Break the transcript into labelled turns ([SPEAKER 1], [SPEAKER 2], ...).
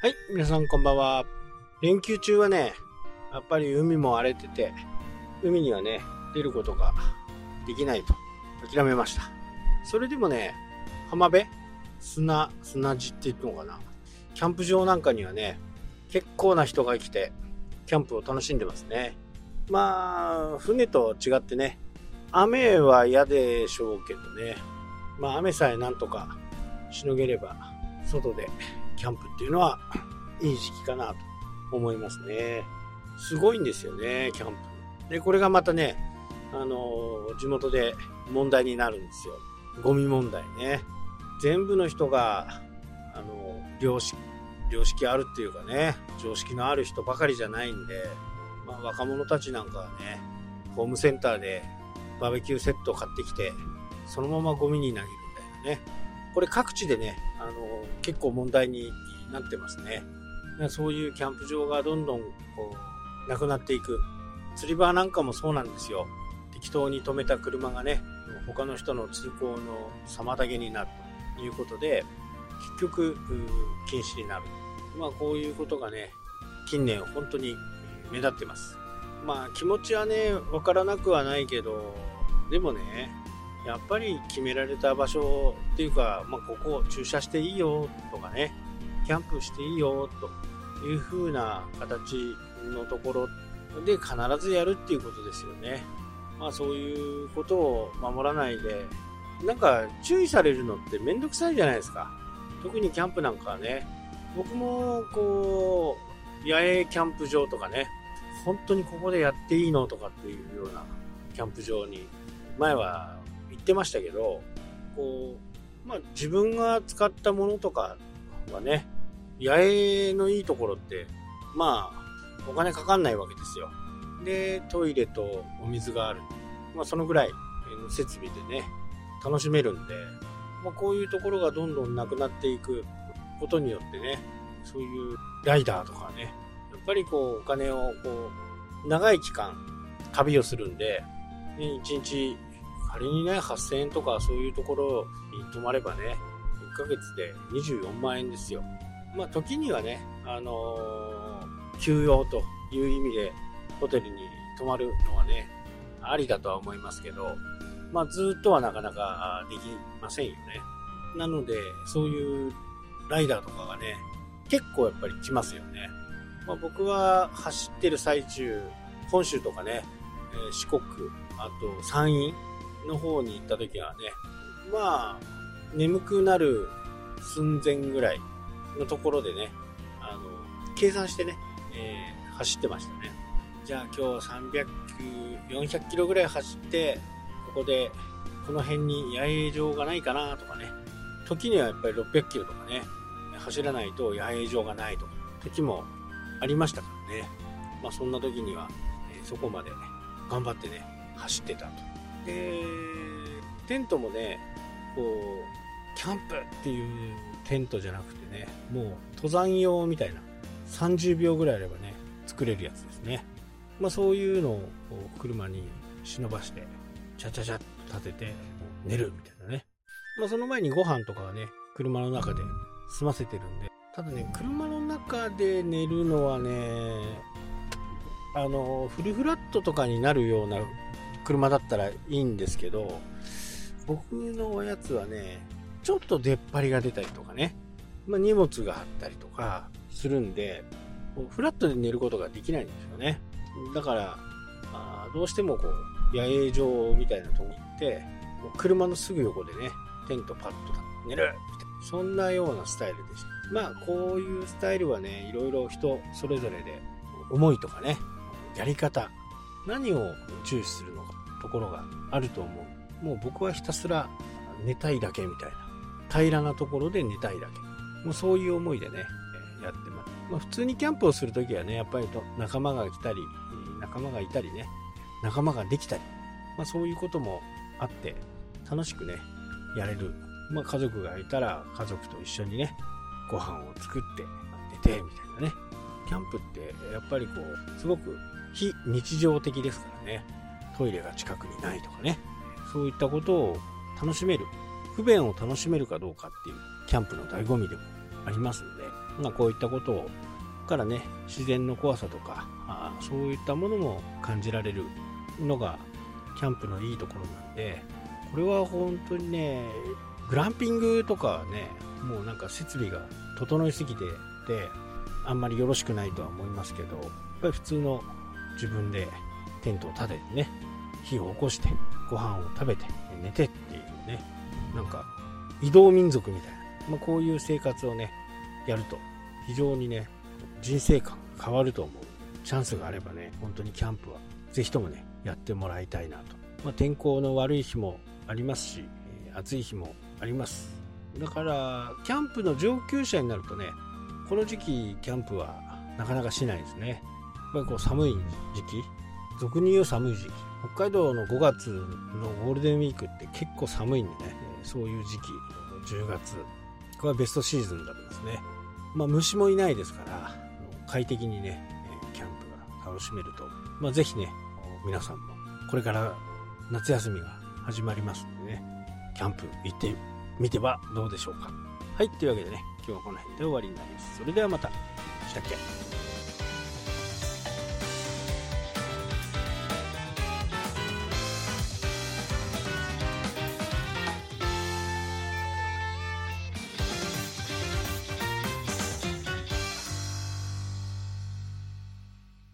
[SPEAKER 1] はい、皆さんこんばんは。連休中はね、やっぱり海も荒れてて、海にはね、出ることができないと諦めました。それでもね、浜辺砂、砂地って言うのかな。キャンプ場なんかにはね、結構な人が来て、キャンプを楽しんでますね。まあ、船と違ってね、雨は嫌でしょうけどね、まあ雨さえなんとかしのげれば、外でキャンプっていうのはいい時期かなと思いますね。すごいんですよね、キャンプ。で、これがまたね、あの地元で問題になるんですよ。ゴミ問題ね。全部の人が、あの良識、良識あるっていうかね、常識のある人ばかりじゃないんで、まあ、若者たちなんかはね、ホームセンターでバーベキューセットを買ってきて、そのままゴミに投げるみたいなね。これ各地でね、結構問題になってますね。そういうキャンプ場がどんどんこう、なくなっていく。釣り場なんかもそうなんですよ。適当に止めた車がね、他の人の通行の妨げになるということで、結局、禁止になる。まあこういうことがね、近年本当に目立ってます。まあ気持ちはね、わからなくはないけど、でもね、やっぱり決められた場所っていうか、まあ、ここ駐車していいよとかね、キャンプしていいよという風な形のところで必ずやるっていうことですよね。まあそういうことを守らないで、なんか注意されるのってめんどくさいじゃないですか。特にキャンプなんかはね、僕もこう、野営キャンプ場とかね、本当にここでやっていいのとかっていうようなキャンプ場に前は言ってましたけど、こう、まあ自分が使ったものとかはね、野営のいいところって、まあ、お金かかんないわけですよ。で、トイレとお水がある。まあそのぐらいの設備でね、楽しめるんで、まあこういうところがどんどんなくなっていくことによってね、そういうライダーとかね、やっぱりこうお金をこう、長い期間旅をするんで、1日仮にね、8000円とかそういうところに泊まればね、1ヶ月で24万円ですよ。まあ、時にはね、あのー、休養という意味でホテルに泊まるのはね、ありだとは思いますけど、まあ、ずっとはなかなかできませんよね。なので、そういうライダーとかがね、結構やっぱり来ますよね。まあ、僕は走ってる最中、本州とかね、え、四国、あと山陰、の方に行った時はね、まあ、眠くなる寸前ぐらいのところでね、あの、計算してね、えー、走ってましたね。じゃあ今日300、400キロぐらい走って、ここで、この辺に野営場がないかなとかね、時にはやっぱり600キロとかね、走らないと野営場がないとか、時もありましたからね。まあそんな時には、えー、そこまでね、頑張ってね、走ってたと。で、テントもね、こう、キャンプっていうテントじゃなくてね、もう登山用みたいな、30秒ぐらいあればね、作れるやつですね。まあそういうのを車に忍ばして、チャチャチャっと立てて、寝るみたいなね。まあその前にご飯とかはね、車の中で済ませてるんで、ただね、車の中で寝るのはね、あの、フルフラットとかになるような車だったらいいんですけど、僕のおやつはね、ちょっと出っ張りが出たりとかね、まあ、荷物があったりとかするんで、フラットで寝ることができないんですよね。だから、あどうしてもこう、野営場みたいなとこ行って、もう車のすぐ横でね、テントパッと寝るみたいな、そんなようなスタイルでした。まあ、こういうスタイルはね、いろいろ人それぞれで、思いとかね、やり方、何を重視するのかところがあると思う。もう僕はひたすら寝たいだけみたいな。平らなところで寝たいだけ。もうそういう思いでね、やってます。まあ、普通にキャンプをするときはね、やっぱりと仲間が来たり、仲間がいたりね、仲間ができたり、まあ、そういうこともあって、楽しくね、やれる。まあ、家族がいたら家族と一緒にね、ご飯を作って寝て、みたいなね。キャンプってやっぱりこう、すごく非日常的ですからね。トイレが近くにないとかね。そういったことを楽しめる。不便を楽しめるかどうかっていうキャンプの醍醐味でもありますので、まあ、こういったことをからね自然の怖さとかあそういったものも感じられるのがキャンプのいいところなんでこれは本当にねグランピングとかはねもうなんか設備が整いすぎててあんまりよろしくないとは思いますけどやっぱり普通の自分でテントを立ててね火を起こしてご飯を食べて寝てっていうね。なんか移動民族みたいな、まあ、こういう生活をねやると非常にね人生観変わると思う。チャンスがあればね本当にキャンプはぜひともねやってもらいたいなと、まあ、天候の悪い日もありますし暑い日もあります。だからキャンプの上級者になるとねこの時期キャンプはなかなかしないですね。やっぱりこう寒い時期俗に言う寒い時期。北海道の5月のゴールデンウィークって結構寒いんでねそういう時期10月これはベストシーズンだとですね。まあ虫もいないですから快適にねキャンプが楽しめると、まあ、ぜひね皆さんもこれから夏休みが始まりますんでねキャンプ行ってみてはどうでしょうか。はいというわけでね今日はこの辺で終わりになります。それではまた。したっけ？